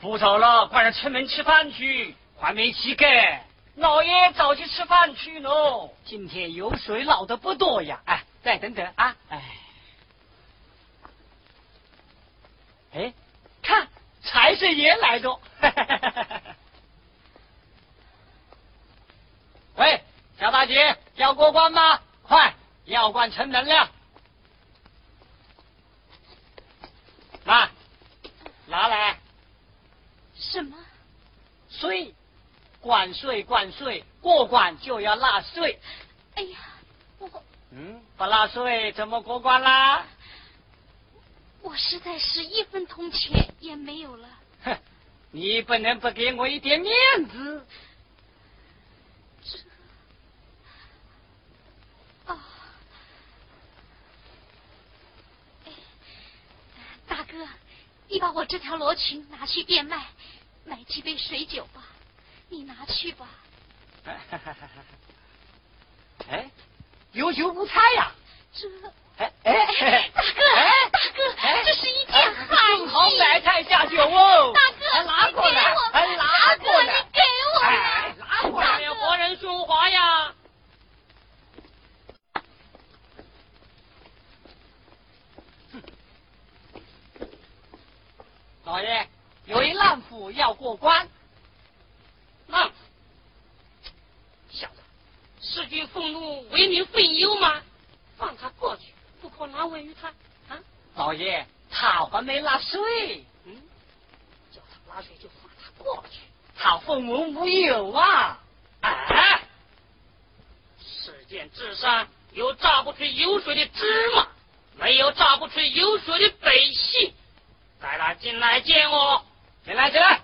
不早了，快上城门吃饭去，还没起盖。老爷早去吃饭去喽。今天油水捞的不多呀。哎，再等等啊。哎，哎，看财神爷来着。喂，小大姐，要过关吗？快，要关城门了。来，拿来。什么？税。关税，关税，过关就要纳税。哎呀，我嗯，不纳税怎么过关啦？我实在是一分铜钱也没有了。哼，你不能不给我一点面子。这啊，大哥，你把我这条罗裙拿去变卖，买几杯水酒吧。你拿去吧。哎，有酒无菜呀。这，哎哎，大哥，大哥，这是一件好正好买菜下酒哦。大哥，拿过来，拿过来，你给我，哎，拿过来，活人说话呀。老爷，有一浪妇要过关。啊！小子，弑君愤怒，为民分忧吗？放他过去，不可难为于他。啊！老爷，他还没纳税。嗯，叫他纳税就放他过去。他分文无有啊！啊！世间之上有榨不出油水的芝麻，没有榨不出油水的百姓。进来见我。进来，进来。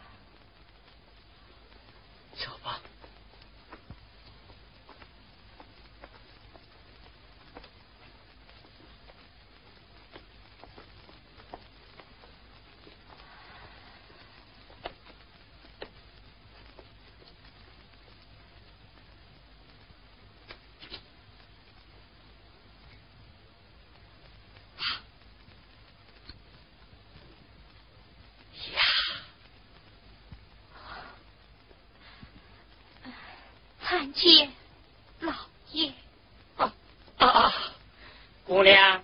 见老爷。啊啊！姑娘，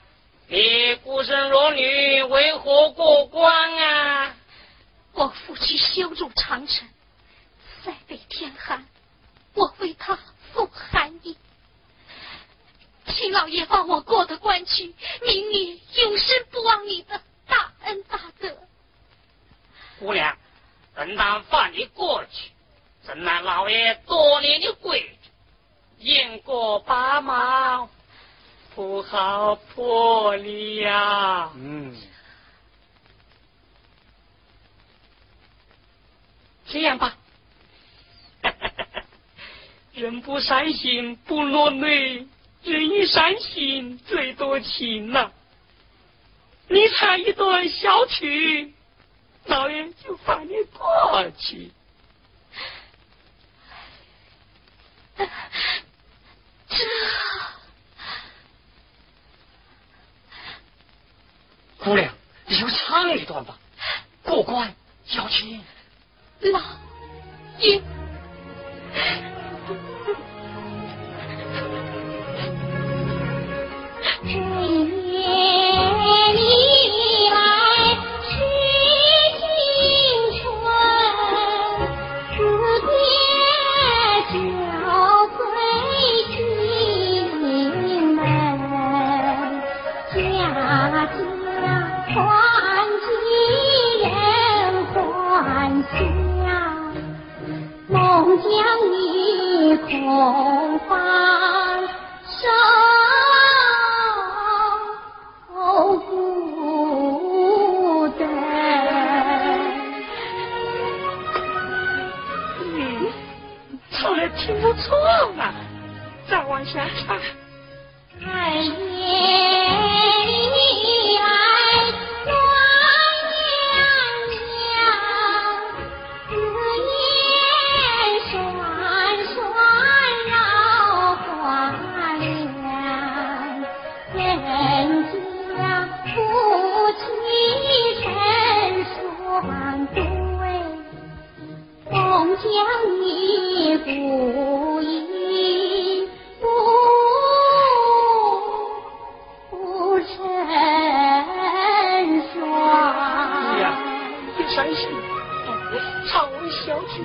你孤身弱女，为何过关啊？我父亲修筑长城，塞北天寒，我为他送寒衣。请老爷放我过得关去，明年永生不忘你的大恩大德。姑娘，本当放你过去。怎奈老爷多年的规矩，因过八毛，不好破例呀。嗯，这样吧，人不善心不落泪，人一善心最多情呐。你唱一段小曲，老爷就放你过去。这姑娘，你就过关小青。老爷。红人家夫妻成双对风将你不意不不成双呀唱小曲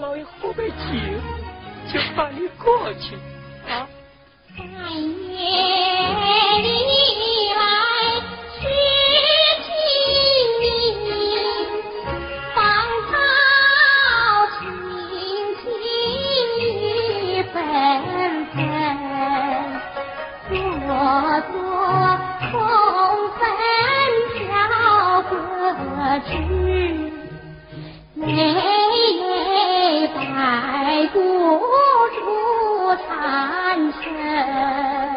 老爷喝杯酒就把你过去。嘿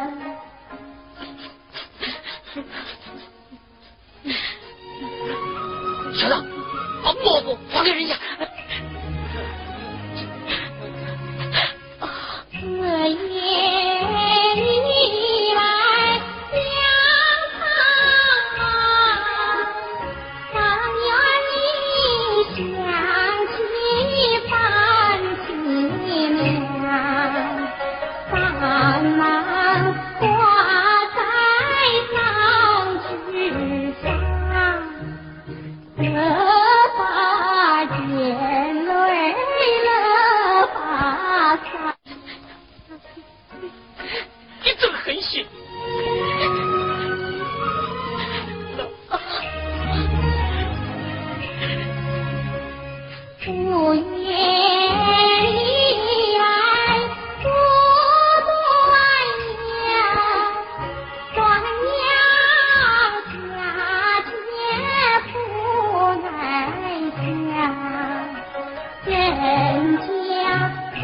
人家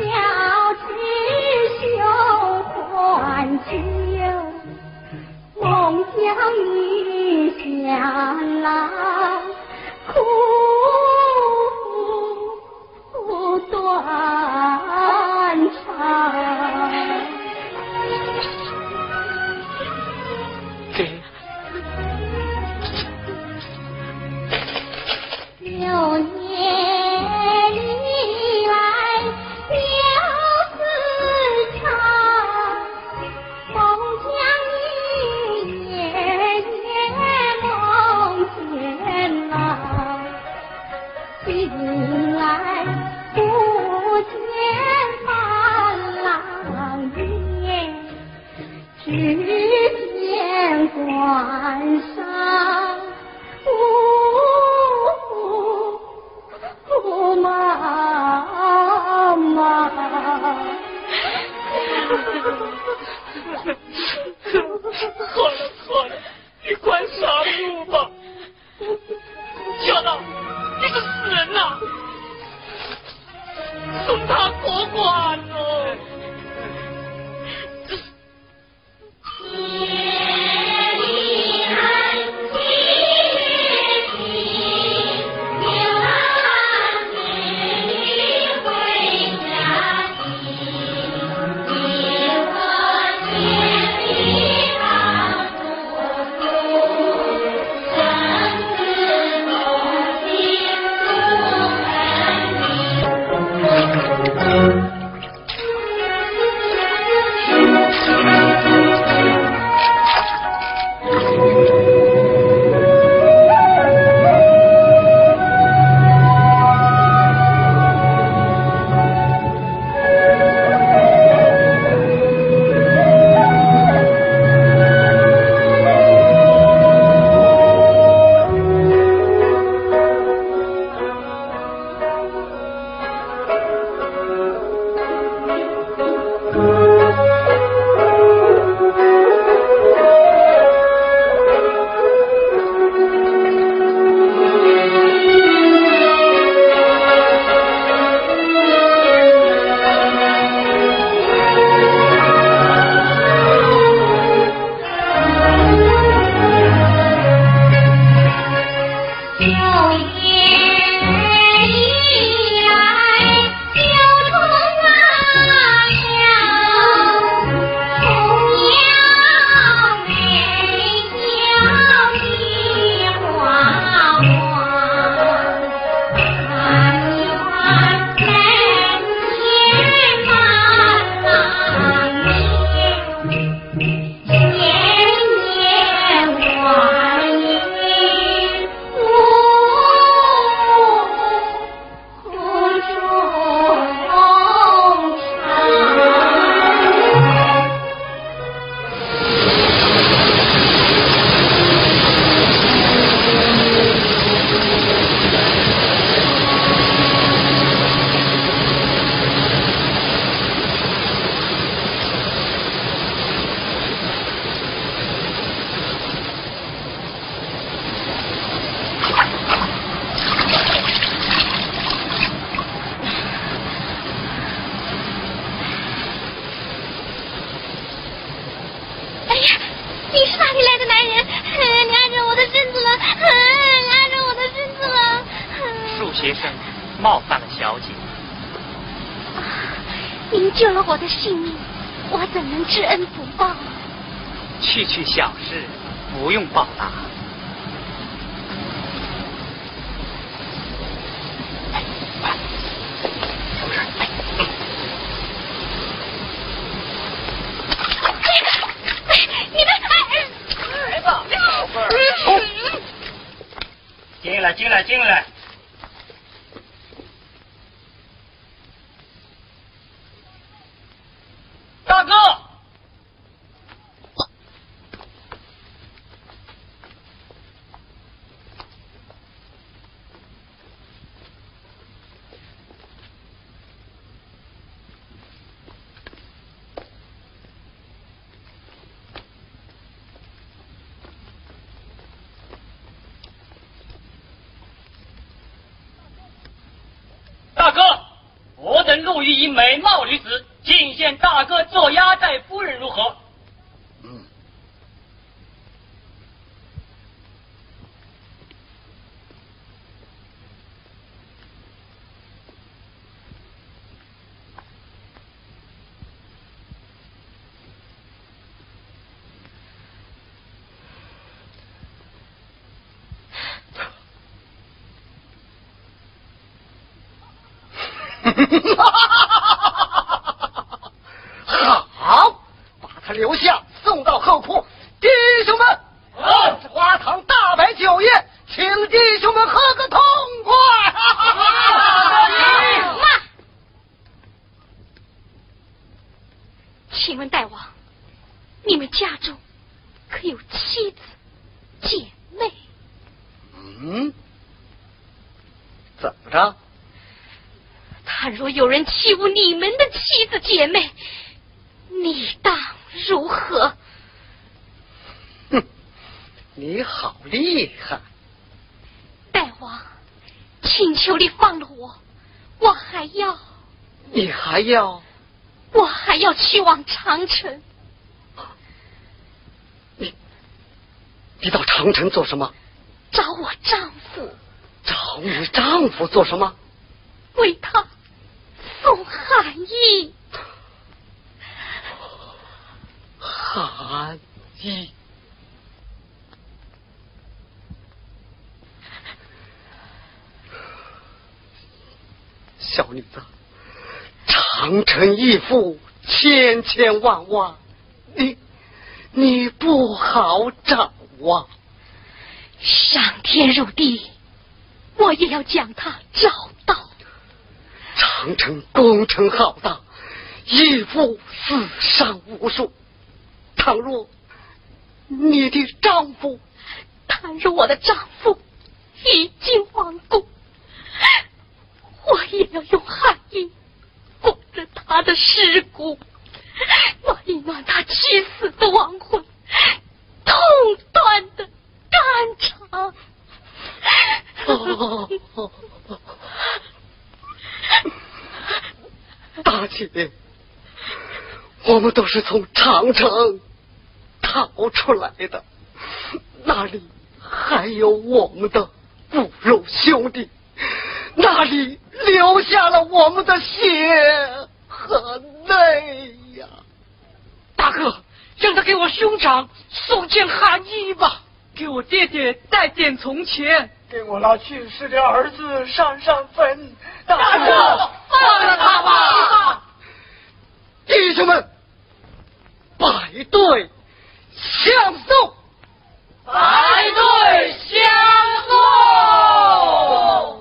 要知羞还旧梦将你想来报答。进来，进来，进来。大哥，大哥，不以美貌女子，敬献大哥做压寨夫人，如何？嗯。好，把他留下，送到后铺。弟兄们，花堂大摆酒宴，请弟兄们喝个痛快。妈，请问大王，你们家中可有妻子、姐妹？嗯，怎么着？倘若有人欺侮你们的妻子姐妹，你当如何？哼，你好厉害！大王，请求你放了我，我还要，你还要，我还要去往长城。你，你到长城做什么？找我丈夫。找你丈夫做什么？为他送寒衣。寒衣。小女子，长城义父千千万万，你你不好找啊！上天入地，我也要将他找到。长城工程浩大，义父死伤无数。倘若你的丈夫，倘若我的丈夫已经亡故，我也要用汗衣裹着他的尸骨，暖一暖他妻死的亡魂，痛断的肝肠。大姐，我们都是从长城逃出来的，那里还有我们的骨肉兄弟，那里留下了我们的血和泪呀！大哥，让他给我兄长送件寒衣吧，给我爹爹带点从钱，给我那去世的儿子上上坟。大哥，放了他吧！弟兄们，摆队相送，摆队相送。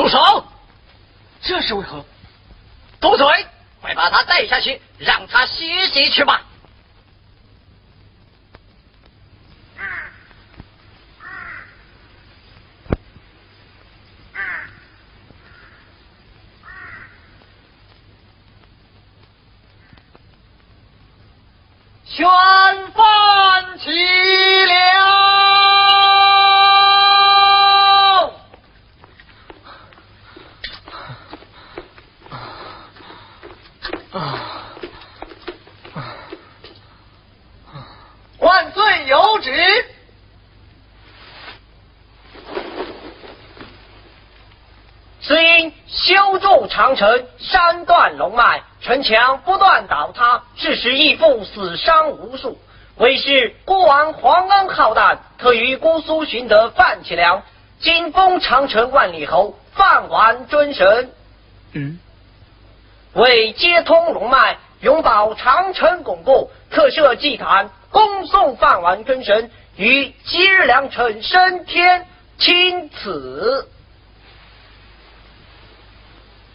住手！这是为何？住嘴！快把他带下去，让他歇息去吧。宣饭起了！万岁有旨。只因修筑长城，山断龙脉，城墙不断倒塌，致使义父死伤无数。为是孤王皇恩浩荡，特于姑苏寻得范启良，今封长城万里侯，范完尊神。嗯，为接通龙脉，永保长城巩固，特设祭坛，恭送范完尊神于今日良辰升天，钦此。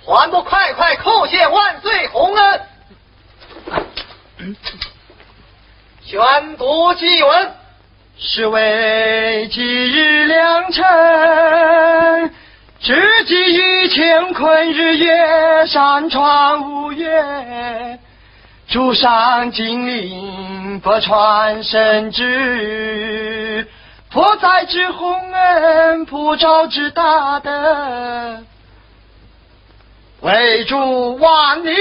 还不快快叩谢万岁洪恩！宣读祭文，是为今日良辰，只记于乾坤日月，山川五岳，诸上精灵不传神旨，佛在之洪恩，普照之大德。为助万里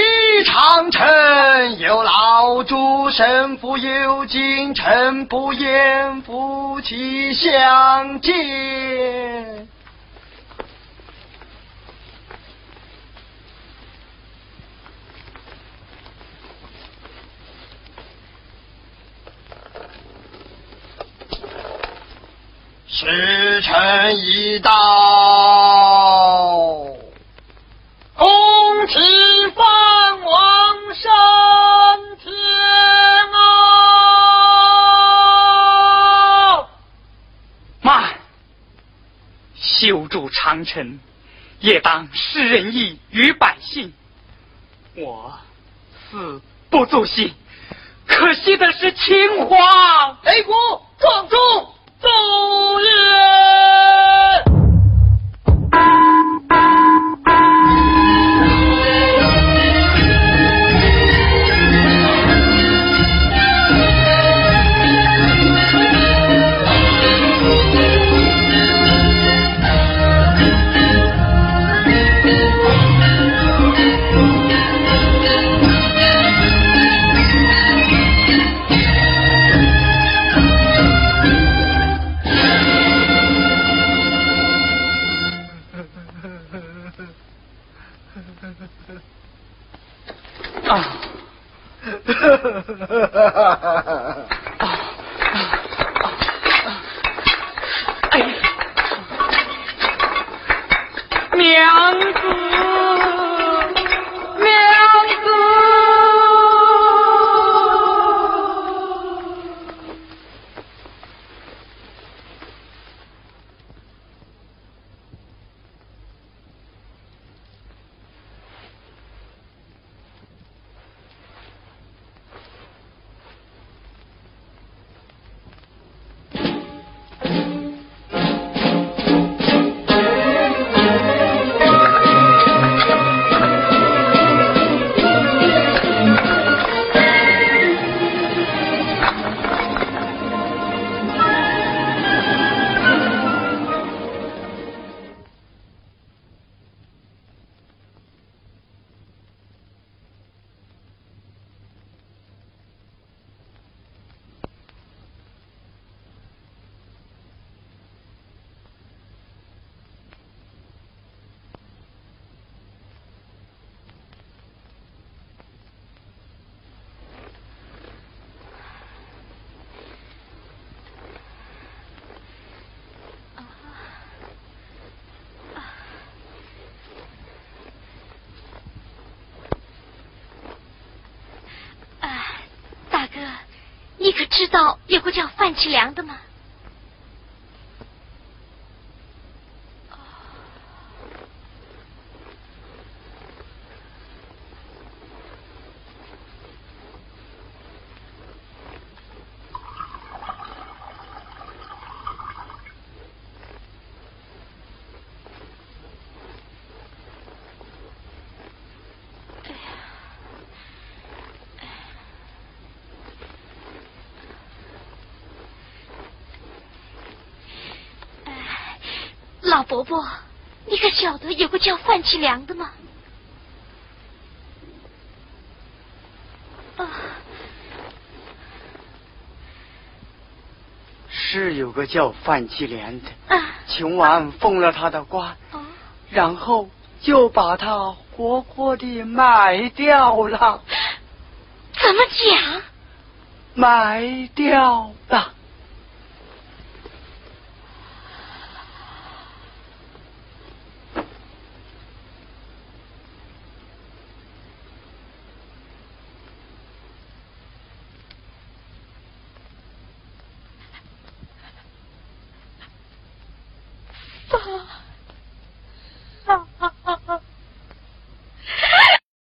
长城，有劳诸神父有金城不言夫妻相见。时辰已到。修筑长城，也当施仁义于百姓。我死不足惜，可惜的是秦皇。擂鼓壮中奏乐。娘子，你可知道有个叫范启良的吗？老伯伯，你可晓得有个叫范其良的吗？啊，是有个叫范其良的，啊，秦王封了他的官，啊，然后就把他活活的卖掉了，怎么讲？卖掉了。